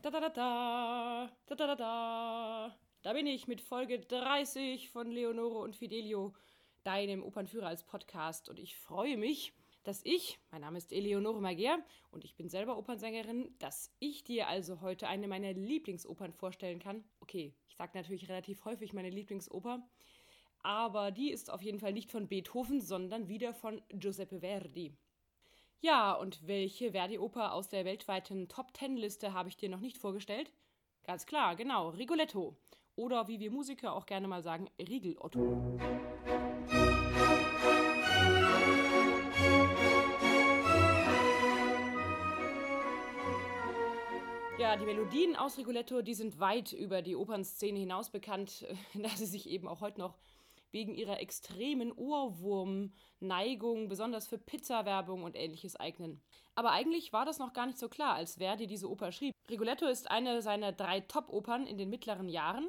Da da da da, da da da da. Da bin ich mit Folge 30 von Leonore und Fidelio, deinem Opernführer als Podcast. Und ich freue mich, dass ich, mein Name ist Eleonore Magier und ich bin selber Opernsängerin, dass ich dir also heute eine meiner Lieblingsopern vorstellen kann. Okay, ich sage natürlich relativ häufig meine Lieblingsoper, aber die ist auf jeden Fall nicht von Beethoven, sondern wieder von Giuseppe Verdi. Ja, und welche Verdi-Oper aus der weltweiten Top-Ten-Liste habe ich dir noch nicht vorgestellt? Ganz klar, genau, Rigoletto. Oder wie wir Musiker auch gerne mal sagen, Rigelotto. Ja, die Melodien aus Rigoletto, die sind weit über die Opernszene hinaus bekannt, da sie sich eben auch heute noch wegen ihrer extremen Ohrwurm-Neigung, besonders für Pizza-Werbung und ähnliches eignen. Aber eigentlich war das noch gar nicht so klar, als Verdi diese Oper schrieb. Rigoletto ist eine seiner drei Top-Opern in den mittleren Jahren.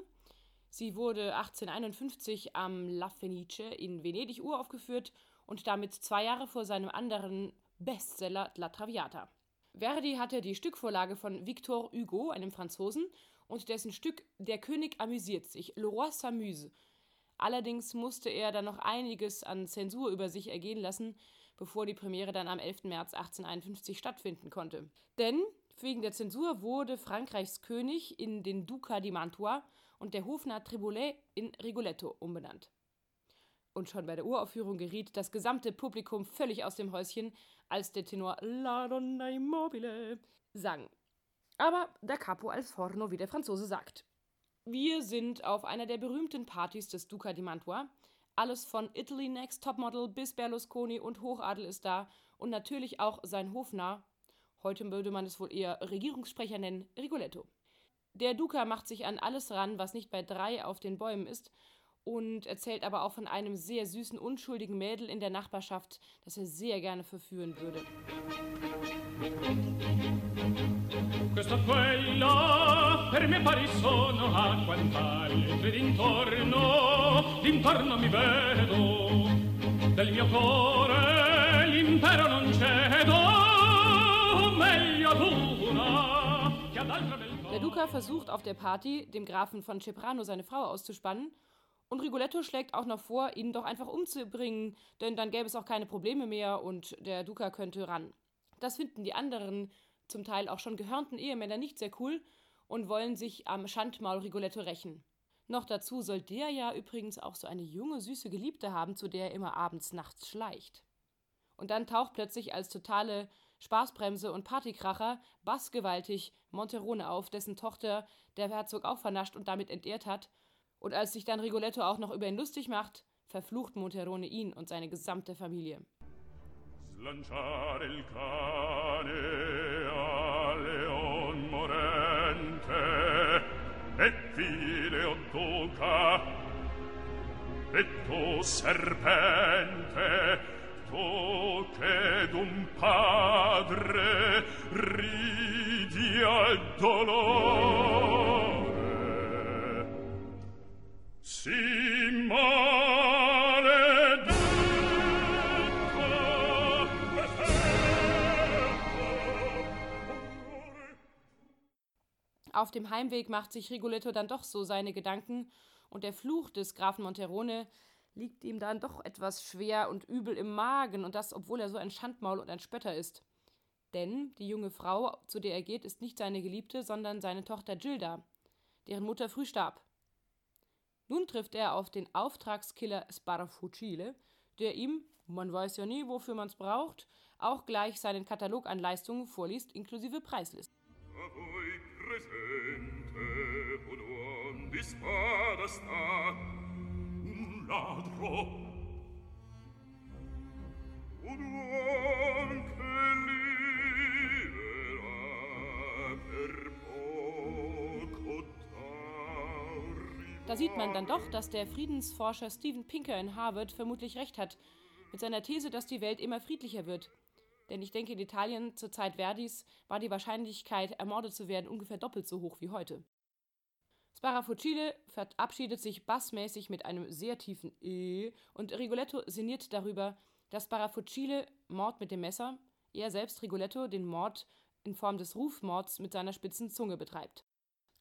Sie wurde 1851 am La Fenice in Venedig uraufgeführt und damit zwei Jahre vor seinem anderen Bestseller La Traviata. Verdi hatte die Stückvorlage von Victor Hugo, einem Franzosen, und dessen Stück Der König amüsiert sich, Le Roi s'amuse, Allerdings musste er dann noch einiges an Zensur über sich ergehen lassen, bevor die Premiere dann am 11. März 1851 stattfinden konnte. Denn wegen der Zensur wurde Frankreichs König in den Duca di Mantua und der Hofnarr Triboulet in Rigoletto umbenannt. Und schon bei der Uraufführung geriet das gesamte Publikum völlig aus dem Häuschen, als der Tenor La Donna Immobile sang. Aber da capo al forno, wie der Franzose sagt. Wir sind auf einer der berühmten Partys des Duca di Mantua. Alles von Italy Next Topmodel bis Berlusconi und Hochadel ist da und natürlich auch sein Hofnarr, heute würde man es wohl eher Regierungssprecher nennen, Rigoletto. Der Duca macht sich an alles ran, was nicht bei drei auf den Bäumen ist und erzählt aber auch von einem sehr süßen, unschuldigen Mädel in der Nachbarschaft, das er sehr gerne verführen würde. Questo quello per me pari sono a quant'altri d'intorno, d'intorno mi vedo, del mio cuore l'impero non cedo, meglio ad una che ad altra beltà. Der Duca versucht auf der Party, dem Grafen von Ceprano seine Frau auszuspannen, und Rigoletto schlägt auch noch vor, ihn doch einfach umzubringen, denn dann gäbe es auch keine Probleme mehr und der Duca könnte ran. Das finden die anderen, zum Teil auch schon gehörnten Ehemänner nicht sehr cool und wollen sich am Schandmaul Rigoletto rächen. Noch dazu soll der ja übrigens auch so eine junge, süße Geliebte haben, zu der er immer abends nachts schleicht. Und dann taucht plötzlich als totale Spaßbremse und Partykracher bassgewaltig Monterone auf, dessen Tochter der Herzog auch vernascht und damit entehrt hat und als sich dann Rigoletto auch noch über ihn lustig macht, verflucht Monterone ihn und seine gesamte Familie. Slanciare il cane a leon morente e file duca e serpente tu d'un padre ridi al dolore Auf dem Heimweg macht sich Rigoletto dann doch so seine Gedanken und der Fluch des Grafen Monterone liegt ihm dann doch etwas schwer und übel im Magen und das, obwohl er so ein Schandmaul und ein Spötter ist. Denn die junge Frau, zu der er geht, ist nicht seine Geliebte, sondern seine Tochter Gilda, deren Mutter früh starb. Nun trifft er auf den Auftragskiller Sparafucile, der ihm, man weiß ja nie, wofür man es braucht, auch gleich seinen Katalog an Leistungen vorliest, inklusive Preisliste. Da sieht man dann doch, dass der Friedensforscher Steven Pinker in Harvard vermutlich recht hat, mit seiner These, dass die Welt immer friedlicher wird. Denn ich denke, in Italien zur Zeit Verdis war die Wahrscheinlichkeit, ermordet zu werden, ungefähr doppelt so hoch wie heute. Sparafucile verabschiedet sich bassmäßig mit einem sehr tiefen E und Rigoletto sinniert darüber, dass Sparafucile Mord mit dem Messer, er selbst Rigoletto den Mord in Form des Rufmords mit seiner spitzen Zunge betreibt.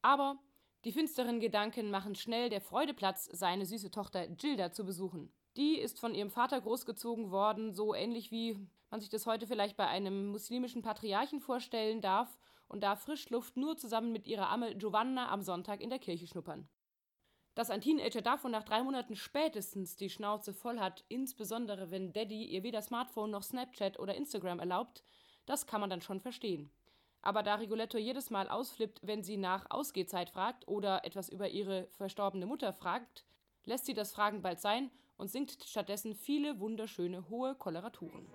Aber die finsteren Gedanken machen schnell der Freude Platz, seine süße Tochter Gilda zu besuchen. Die ist von ihrem Vater großgezogen worden, so ähnlich wie man sich das heute vielleicht bei einem muslimischen Patriarchen vorstellen darf und darf Frischluft nur zusammen mit ihrer Amme Giovanna am Sonntag in der Kirche schnuppern. Dass ein Teenager davon nach drei Monaten spätestens die Schnauze voll hat, insbesondere wenn Daddy ihr weder Smartphone noch Snapchat oder Instagram erlaubt, das kann man dann schon verstehen. Aber da Rigoletto jedes Mal ausflippt, wenn sie nach Ausgehzeit fragt oder etwas über ihre verstorbene Mutter fragt, lässt sie das Fragen bald sein und singt stattdessen viele wunderschöne hohe Koloraturen.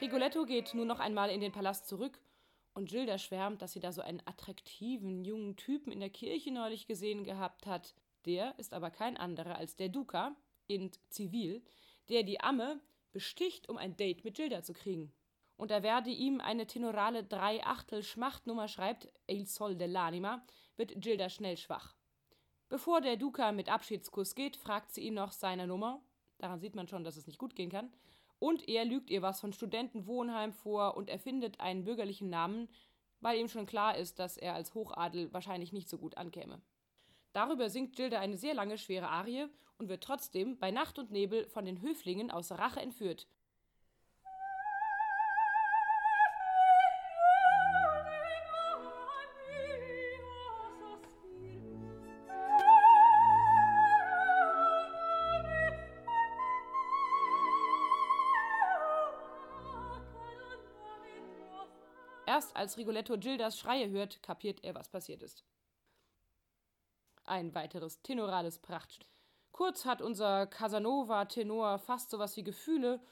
Rigoletto geht nun noch einmal in den Palast zurück und Gilda schwärmt, dass sie da so einen attraktiven jungen Typen in der Kirche neulich gesehen gehabt hat. Der ist aber kein anderer als der Duca in Zivil, der die Amme besticht, um ein Date mit Gilda zu kriegen. Und da werde ihm eine tenorale Drei-Achtel-Schmachtnummer schreibt, Il Sol dell'Anima, wird Gilda schnell schwach. Bevor der Duca mit Abschiedskuss geht, fragt sie ihn noch seine Nummer. Daran sieht man schon, dass es nicht gut gehen kann. Und er lügt ihr was von Studentenwohnheim vor und erfindet einen bürgerlichen Namen, weil ihm schon klar ist, dass er als Hochadel wahrscheinlich nicht so gut ankäme. Darüber singt Gilda eine sehr lange, schwere Arie und wird trotzdem bei Nacht und Nebel von den Höflingen aus Rache entführt, Erst als Rigoletto Gildas Schreie hört, kapiert er, was passiert ist. Ein weiteres tenorales Prachtstück. Kurz hat unser Casanova-Tenor fast sowas wie Gefühle,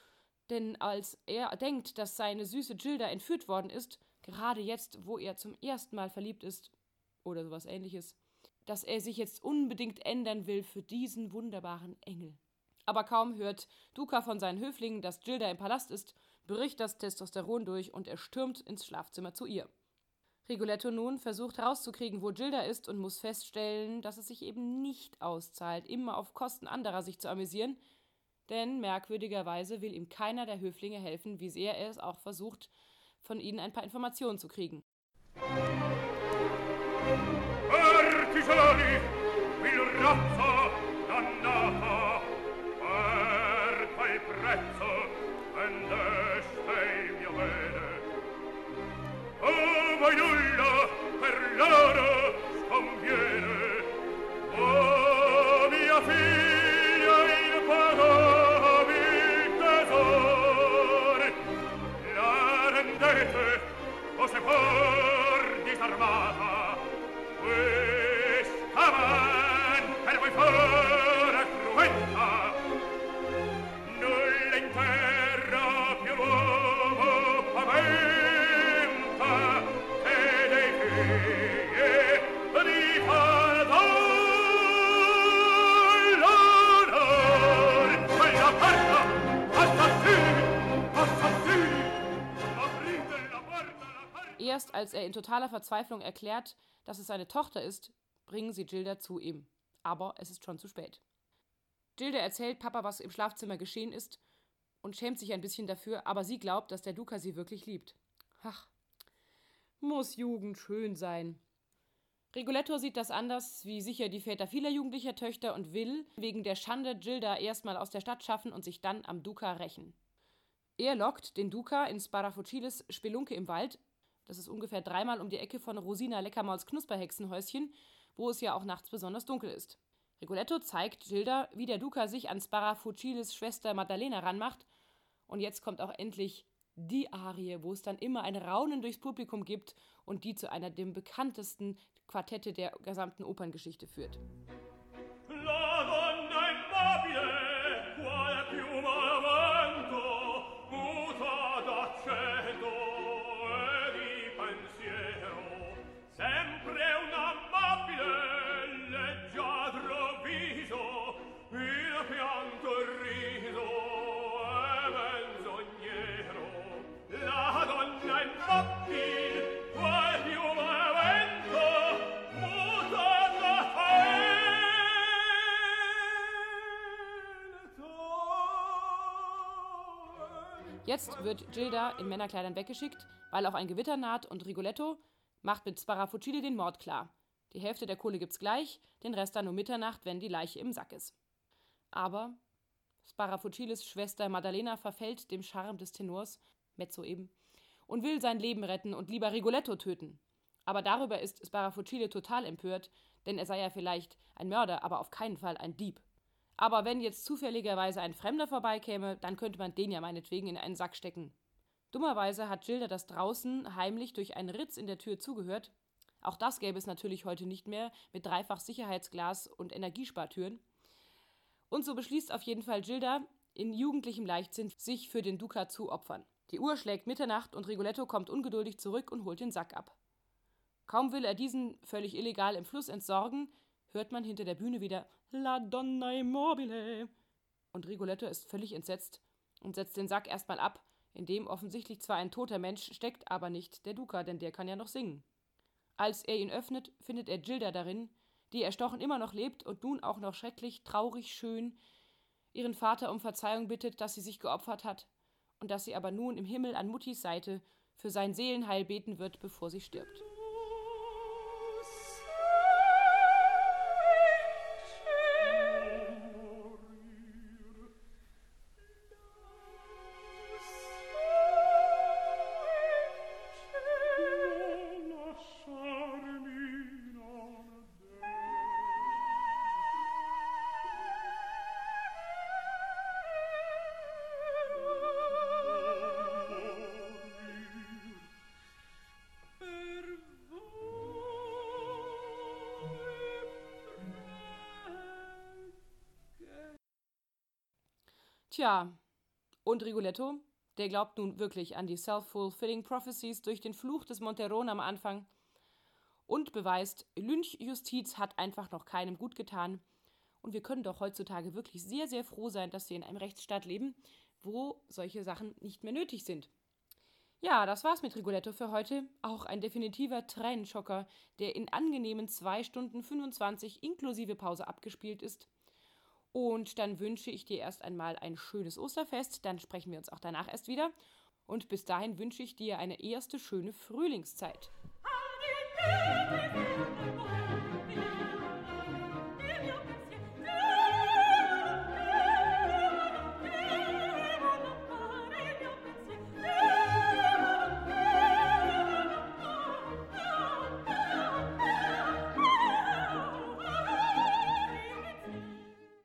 denn als er denkt, dass seine süße Gilda entführt worden ist, gerade jetzt, wo er zum ersten Mal verliebt ist, oder sowas ähnliches, dass er sich jetzt unbedingt ändern will für diesen wunderbaren Engel. Aber kaum hört Duca von seinen Höflingen, dass Gilda im Palast ist, bricht das Testosteron durch und er stürmt ins Schlafzimmer zu ihr. Rigoletto nun versucht herauszukriegen, wo Gilda ist und muss feststellen, dass es sich eben nicht auszahlt, immer auf Kosten anderer sich zu amüsieren, denn merkwürdigerweise will ihm keiner der Höflinge helfen, wie sehr er es auch versucht, von ihnen ein paar Informationen zu kriegen. Artigiani, il razzo dannata, per quel prezzo voi per loro als er in totaler Verzweiflung erklärt, dass es seine Tochter ist, bringen sie Gilda zu ihm. Aber es ist schon zu spät. Gilda erzählt Papa, was im Schlafzimmer geschehen ist und schämt sich ein bisschen dafür, aber sie glaubt, dass der Duca sie wirklich liebt. Ach, muss Jugend schön sein. Rigoletto sieht das anders, wie sicher die Väter vieler jugendlicher Töchter und will wegen der Schande Gilda erstmal aus der Stadt schaffen und sich dann am Duca rächen. Er lockt den Duca ins Barafuciles Spelunke im Wald das ist ungefähr dreimal um die Ecke von Rosina Leckermauls Knusperhexenhäuschen, wo es ja auch nachts besonders dunkel ist. Rigoletto zeigt Gilda, wie der Duca sich an Sparafucilis Schwester Maddalena ranmacht. Und jetzt kommt auch endlich die Arie, wo es dann immer ein Raunen durchs Publikum gibt und die zu einer der bekanntesten Quartette der gesamten Operngeschichte führt. Jetzt wird Gilda in Männerkleidern weggeschickt, weil auch ein Gewitter naht und Rigoletto macht mit Sparafucili den Mord klar. Die Hälfte der Kohle gibt's gleich, den Rest dann um Mitternacht, wenn die Leiche im Sack ist. Aber Sparafucilis Schwester Maddalena verfällt dem Charme des Tenors, Mezzo eben, und will sein Leben retten und lieber Rigoletto töten. Aber darüber ist Sparafucili total empört, denn er sei ja vielleicht ein Mörder, aber auf keinen Fall ein Dieb. Aber wenn jetzt zufälligerweise ein Fremder vorbeikäme, dann könnte man den ja meinetwegen in einen Sack stecken. Dummerweise hat Gilda das draußen heimlich durch einen Ritz in der Tür zugehört. Auch das gäbe es natürlich heute nicht mehr mit dreifach Sicherheitsglas und Energiespartüren. Und so beschließt auf jeden Fall Gilda, in jugendlichem Leichtsinn sich für den Duca zu opfern. Die Uhr schlägt Mitternacht und Rigoletto kommt ungeduldig zurück und holt den Sack ab. Kaum will er diesen völlig illegal im Fluss entsorgen, hört man hinter der Bühne wieder La Donna Immobile. Und Rigoletto ist völlig entsetzt und setzt den Sack erstmal ab, in dem offensichtlich zwar ein toter Mensch steckt, aber nicht der Duca, denn der kann ja noch singen. Als er ihn öffnet, findet er Gilda darin, die erstochen immer noch lebt und nun auch noch schrecklich, traurig, schön ihren Vater um Verzeihung bittet, dass sie sich geopfert hat und dass sie aber nun im Himmel an Muttis Seite für sein Seelenheil beten wird, bevor sie stirbt. Tja, und Rigoletto, der glaubt nun wirklich an die self-fulfilling prophecies durch den Fluch des Monteron am Anfang und beweist, Lynchjustiz hat einfach noch keinem gut getan. Und wir können doch heutzutage wirklich sehr, sehr froh sein, dass wir in einem Rechtsstaat leben, wo solche Sachen nicht mehr nötig sind. Ja, das war's mit Rigoletto für heute. Auch ein definitiver Tränenschocker, der in angenehmen 2 Stunden 25 inklusive Pause abgespielt ist. Und dann wünsche ich dir erst einmal ein schönes Osterfest. Dann sprechen wir uns auch danach erst wieder. Und bis dahin wünsche ich dir eine erste schöne Frühlingszeit.